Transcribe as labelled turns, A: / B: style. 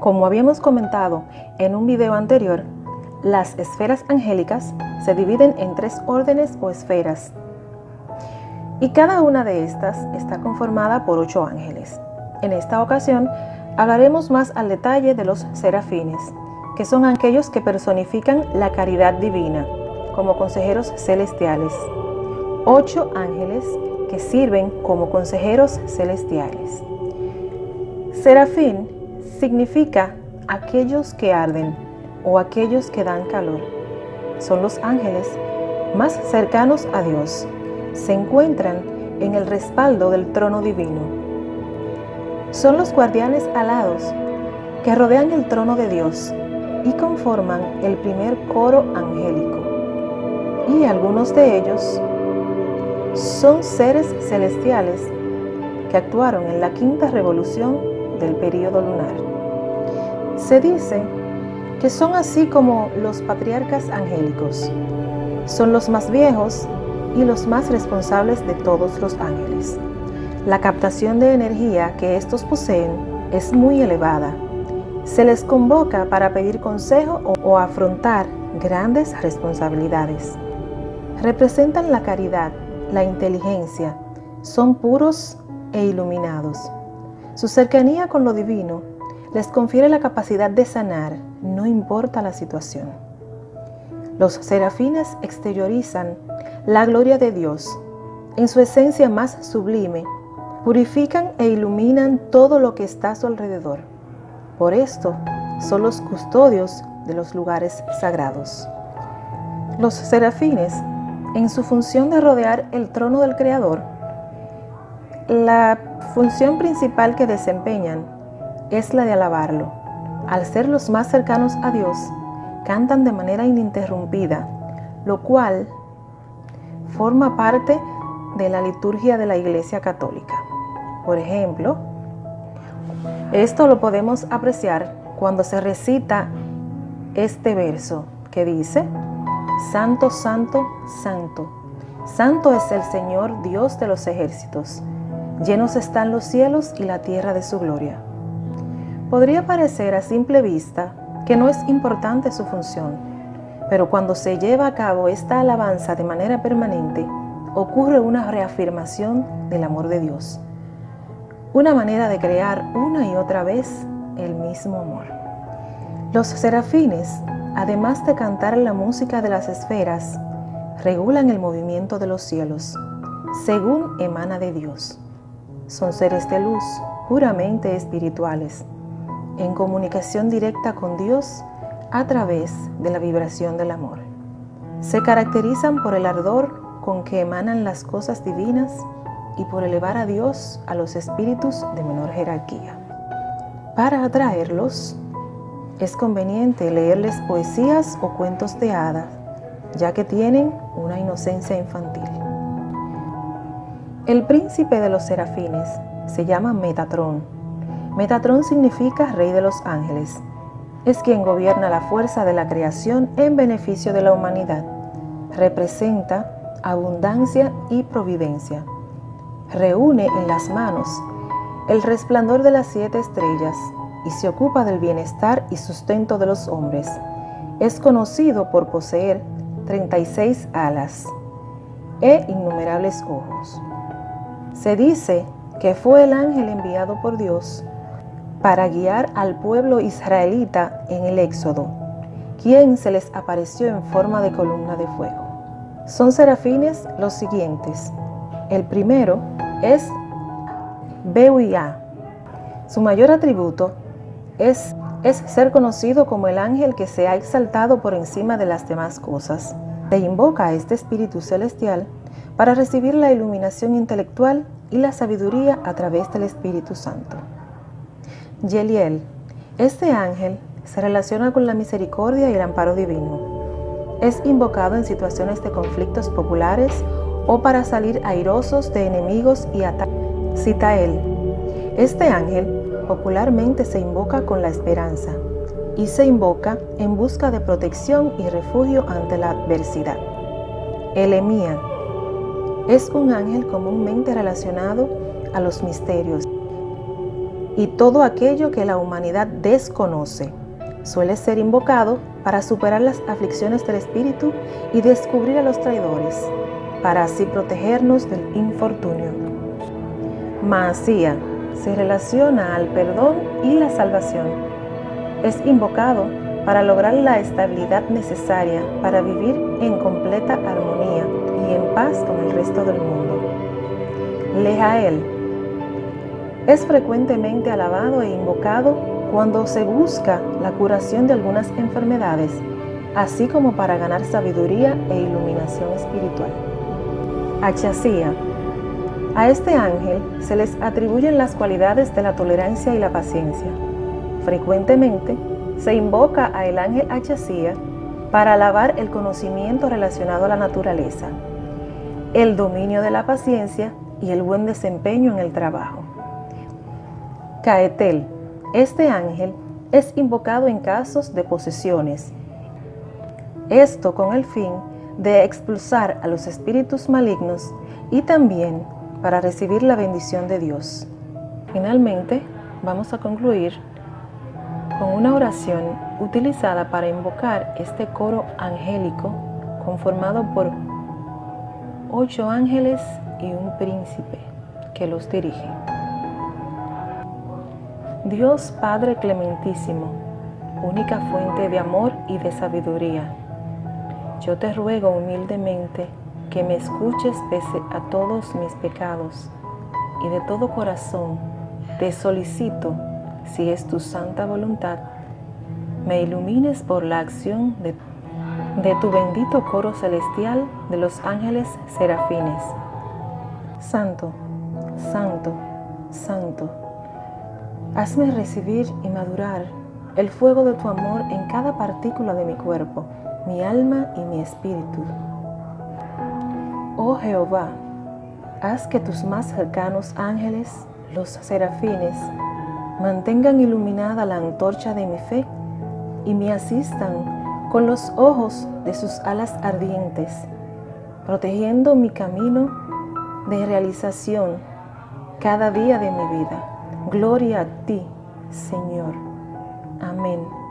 A: Como habíamos comentado en un video anterior, las esferas angélicas se dividen en tres órdenes o esferas y cada una de estas está conformada por ocho ángeles. En esta ocasión hablaremos más al detalle de los serafines, que son aquellos que personifican la caridad divina como consejeros celestiales. Ocho ángeles que sirven como consejeros celestiales. Serafín significa aquellos que arden o aquellos que dan calor. Son los ángeles más cercanos a Dios. Se encuentran en el respaldo del trono divino. Son los guardianes alados que rodean el trono de Dios y conforman el primer coro angélico. Y algunos de ellos son seres celestiales que actuaron en la quinta revolución del período lunar. Se dice que son así como los patriarcas angélicos. Son los más viejos y los más responsables de todos los ángeles. La captación de energía que estos poseen es muy elevada. Se les convoca para pedir consejo o, afrontar grandes responsabilidades. Representan la caridad, la inteligencia, son puros e iluminados. Su cercanía con lo divino les confiere la capacidad de sanar, no importa la situación. Los serafines exteriorizan la gloria de Dios en su esencia más sublime, purifican e iluminan todo lo que está a su alrededor. Por esto son los custodios de los lugares sagrados. Los serafines, en su función de rodear el trono del Creador, la función principal que desempeñan es la de alabarlo. Al ser los más cercanos a Dios, cantan de manera ininterrumpida, lo cual forma parte de la liturgia de la Iglesia Católica. Por ejemplo, esto lo podemos apreciar cuando se recita este verso que dice, Santo, Santo, Santo. Santo es el Señor Dios de los ejércitos. Llenos están los cielos y la tierra de su gloria. Podría parecer a simple vista que no es importante su función, pero cuando se lleva a cabo esta alabanza de manera permanente, ocurre una reafirmación del amor de Dios, una manera de crear una y otra vez el mismo amor. Los serafines, además de cantar la música de las esferas, regulan el movimiento de los cielos, según emana de Dios. Son seres de luz, puramente espirituales en comunicación directa con Dios a través de la vibración del amor. Se caracterizan por el ardor con que emanan las cosas divinas y por elevar a Dios a los espíritus de menor jerarquía. Para atraerlos, es conveniente leerles poesías o cuentos de hadas, ya que tienen una inocencia infantil. El príncipe de los serafines se llama Metatrón Metatrón significa Rey de los Ángeles. Es quien gobierna la fuerza de la creación en beneficio de la humanidad. Representa abundancia y providencia. Reúne en las manos el resplandor de las siete estrellas y se ocupa del bienestar y sustento de los hombres. Es conocido por poseer 36 alas e innumerables ojos. Se dice que fue el ángel enviado por Dios para guiar al pueblo israelita en el Éxodo, quien se les apareció en forma de columna de fuego. Son serafines los siguientes. El primero es Beuiá. Su mayor atributo es, es ser conocido como el ángel que se ha exaltado por encima de las demás cosas. Se invoca a este espíritu celestial para recibir la iluminación intelectual y la sabiduría a través del Espíritu Santo. Yeliel. Este ángel se relaciona con la misericordia y el amparo divino. Es invocado en situaciones de conflictos populares o para salir airosos de enemigos y ataques. Citael. Este ángel popularmente se invoca con la esperanza y se invoca en busca de protección y refugio ante la adversidad. Elemía es un ángel comúnmente relacionado a los misterios y todo aquello que la humanidad desconoce. Suele ser invocado para superar las aflicciones del espíritu y descubrir a los traidores, para así protegernos del infortunio. Masía se relaciona al perdón y la salvación. Es invocado para lograr la estabilidad necesaria para vivir en completa armonía y en paz con el resto del mundo. Lejael es frecuentemente alabado e invocado cuando se busca la curación de algunas enfermedades, así como para ganar sabiduría e iluminación espiritual. Achasía. A este ángel se les atribuyen las cualidades de la tolerancia y la paciencia. Frecuentemente se invoca a el ángel Achasía para alabar el conocimiento relacionado a la naturaleza, el dominio de la paciencia y el buen desempeño en el trabajo. Caetel, este ángel es invocado en casos de posesiones. Esto con el fin de expulsar a los espíritus malignos y también para recibir la bendición de Dios. Finalmente, vamos a concluir con una oración utilizada para invocar este coro angélico conformado por ocho ángeles y un príncipe que los dirige. Dios Padre Clementísimo, única fuente de amor y de sabiduría, yo te ruego humildemente que me escuches pese a todos mis pecados y de todo corazón te solicito, si es tu santa voluntad, me ilumines por la acción de, de tu bendito coro celestial de los ángeles serafines. Santo, santo, santo Hazme recibir y madurar el fuego de tu amor en cada partícula de mi cuerpo, mi alma y mi espíritu. Oh Jehová, haz que tus más cercanos ángeles, los serafines, mantengan iluminada la antorcha de mi fe y me asistan con los ojos de sus alas ardientes, protegiendo mi camino de realización cada día de mi vida. Gloria a ti, Señor. Amén.